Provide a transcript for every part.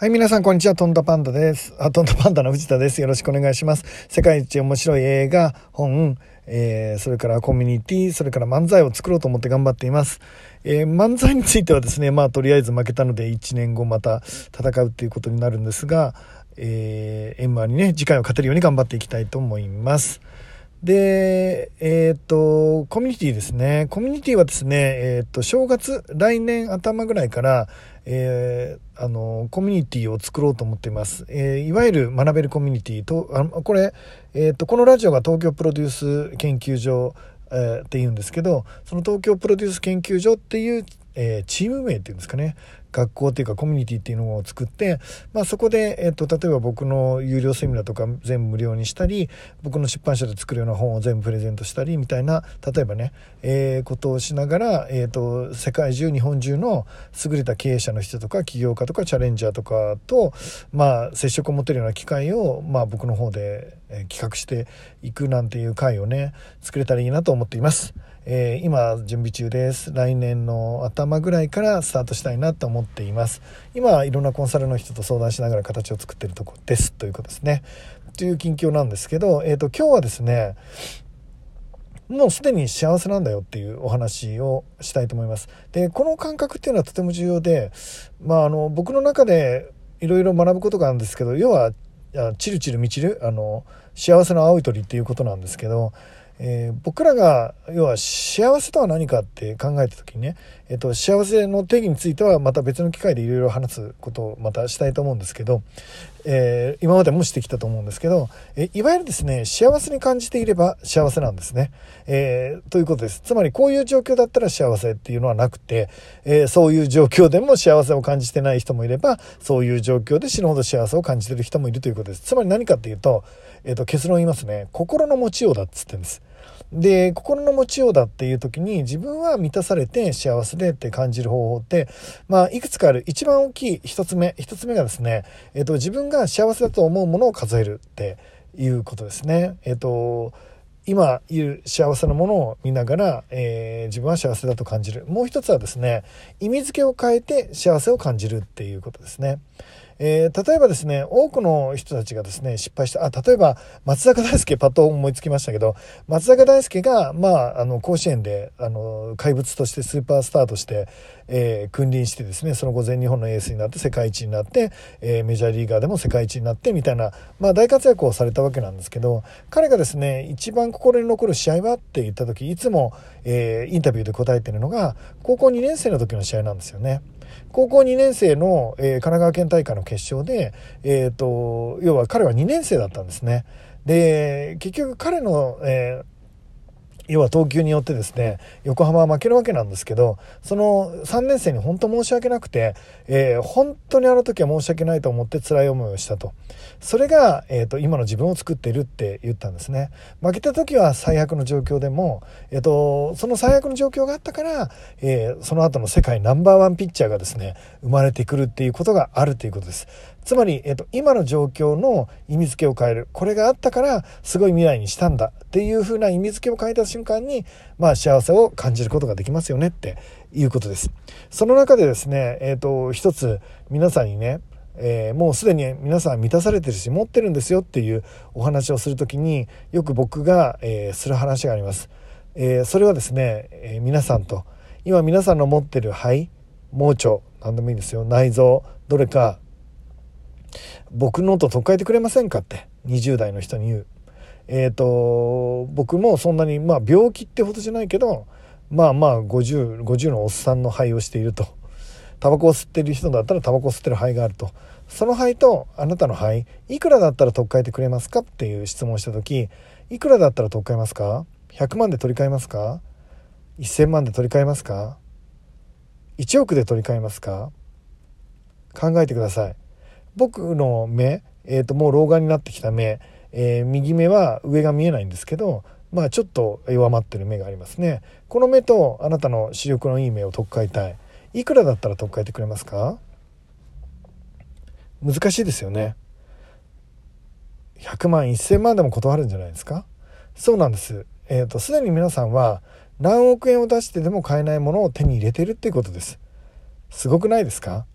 はい、皆さん、こんにちは。トントパンダです。あ、トントパンダの藤田です。よろしくお願いします。世界一面白い映画、本、えー、それからコミュニティ、それから漫才を作ろうと思って頑張っています。えー、漫才についてはですね、まあ、とりあえず負けたので、1年後また戦うっていうことになるんですが、えー、M1 にね、次回を勝てるように頑張っていきたいと思います。で、えっ、と、コミュニティですね。コミュニティはですね、えっ、と、正月、来年頭ぐらいから、えー、あの、コミュニティを作ろうと思っています。えー、いわゆる学べるコミュニティと、あこれ、えっ、と、このラジオが東京プロデュース研究所、えー、って言うんですけど、その東京プロデュース研究所っていうえー、チーム名っていうんですかね学校っていうかコミュニティっていうのを作って、まあ、そこで、えーと、例えば僕の有料セミナーとか全部無料にしたり僕の出版社で作るような本を全部プレゼントしたりみたいな例えばね、えー、ことをしながら、えーと、世界中日本中の優れた経営者の人とか起業家とかチャレンジャーとかと、まあ、接触を持てるような機会を、まあ、僕の方で、え企画していくなんていう会をね作れたらいいなと思っています。えー、今準備中です。来年の頭ぐらいからスタートしたいなと思っています。今いろんなコンサルの人と相談しながら形を作ってるとこです。ということですね。という近況なんですけど、えーと、今日はですねもうすでに幸せなんだよっていうお話をしたいと思います。で、この感覚っていうのはとても重要で、まあ、あの、僕の中でいろいろ学ぶことがあるんですけど、要は、チルチル満ちる、あの、幸せの青い鳥っていうことなんですけど、えー、僕らが要は幸せとは何かって考えた時にね、えーと、幸せの定義についてはまた別の機会でいろいろ話すことをまたしたいと思うんですけど、えー、今までもしてきたと思うんですけど、えいわゆるですね幸せに感じていれば幸せなんですね、え、ということです。つまりこういう状況だったら幸せっていうのはなくて、えそういう状況でも幸せを感じてない人もいればそういう状況で死ぬほど幸せを感じてる人もいるということです。つまり何かっていうと,、えーと結論を言いますね。心の持ちようだっつってんです。で心の持ちようだっていう時に自分は満たされて幸せでって感じる方法って、まあ、いくつかある一番大きい一つ目一つ目がですね、えっ、と、自分が幸せだと思うものを数えるっていうことですね。えっ、と今いる幸せなものを見ながら、えー、自分は幸せだと感じるもう一つはですね意味付けを変えて幸せを感じるっていうことですね。えー、例えばですね、多くの人たちがですね、失敗した、あ、例えば、松坂大輔、パッと思いつきましたけど、松坂大輔が、まあ、あの、甲子園で、あの、怪物としてスーパースターとして、えー、君臨してですね、その後全日本のエースになって世界一になって、えー、メジャーリーガーでも世界一になってみたいな、まあ、大活躍をされたわけなんですけど、彼がですね、一番心に残る試合はって言った時、いつも、え、インタビューで答えてるのが、高校2年生の時の試合なんですよね。高校2年生の、えー、神奈川県大会の決勝で、えーと、要は彼は2年生だったんですね。で結局彼の、えー要は投球によってですね横浜は負けるわけなんですけどその3年生に本当申し訳なくて、えー、本当にあの時は申し訳ないと思って辛い思いをしたと。それが、えーと、今の自分を作っているって言ったんですね。負けた時は最悪の状況でも、えーと、その最悪の状況があったから、えー、その後の世界ナンバーワンピッチャーがですね生まれてくるっていうことがあるということです。つまり、えっと、今の状況の意味付けを変える。これがあったから、すごい未来にしたんだっていう風な意味付けを変えた瞬間に、まあ、幸せを感じることができますよねっていうことです。その中でですね、えっと、一つ皆さんにね、えー、もうすでに皆さん満たされてるし持ってるんですよっていうお話をする時によく僕が、えー、する話があります、えー、それはですね、え皆さんと今皆さんの持ってる肺盲腸何でもいいんですよ内臓どれか僕のと取っ替えてくれませんか？って20代の人に言う。えっ、ー、と僕もそんなにまあ病気ってほどじゃないけどまあまあ 50, 50のおっさんの肺をしていると。タバコを吸ってる人だったらタバコを吸ってる肺があると。その肺とあなたの肺いくらだったら取っ替えてくれますか？っていう質問した時いくらだったら取っ替えますか？100万で取り替えますか？1000万で取り替えますか？1億で取り替えますか？考えてください。僕の目、えー、ともう老眼になってきた目、えー、右目は上が見えないんですけどまあちょっと弱まってる目がありますね。この目とあなたの視力のいい目を取っ替えたいいくらだったら取っ替えてくれますか？難しいですよね。100万1000万でも断るんじゃないですか？そうなんです。えっ、ー、とすでに皆さんは何億円を出してでも買えないものを手に入れてるっていうことです。すごくないですか？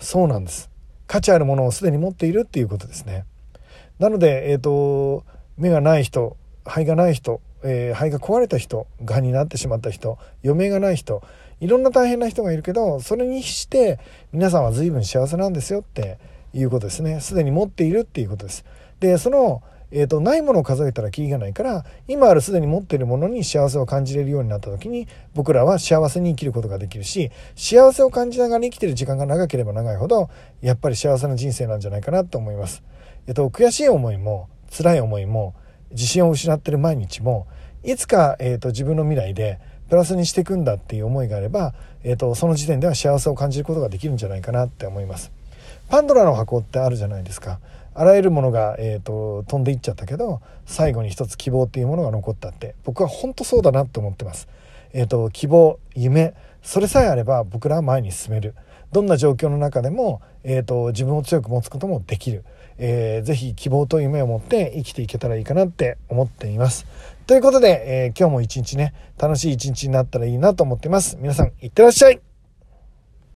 そうなんです。価値あるものをすでに持っているっていうことですね。なので、えっ、ー、と、目がない人、肺がない人、えー、肺が壊れた人、癌になってしまった人、余命がない人、いろんな大変な人がいるけど、それにして皆さんは随分幸せなんですよっていうことですね。すでに持っているっていうことです。で、その、えーと、ないものを数えたらキリがないから今あるすでに持っているものに幸せを感じれるようになった時に僕らは幸せに生きることができるし幸せを感じながら生きてる時間が長ければ長いほどやっぱり幸せな人生なんじゃないかなと思います。えっ、ー、と、悔しい思いも辛い思いも自信を失ってる毎日もいつか、えーと、自分の未来でプラスにしていくんだっていう思いがあれば、えーとその時点では幸せを感じることができるんじゃないかなって思います。パンドラの箱ってあるじゃないですか。あらゆるものが、えーと、飛んでいっちゃったけど最後に一つ希望っていうものが残ったって僕は本当そうだなって思ってます。えーと、希望夢それさえあれば僕らは前に進めるどんな状況の中でも、えーと、自分を強く持つこともできる、えー、ぜひ希望と夢を持って生きていけたらいいかなって思っています。ということで、えー、今日も一日ね楽しい一日になったらいいなと思ってます。皆さんいってらっしゃい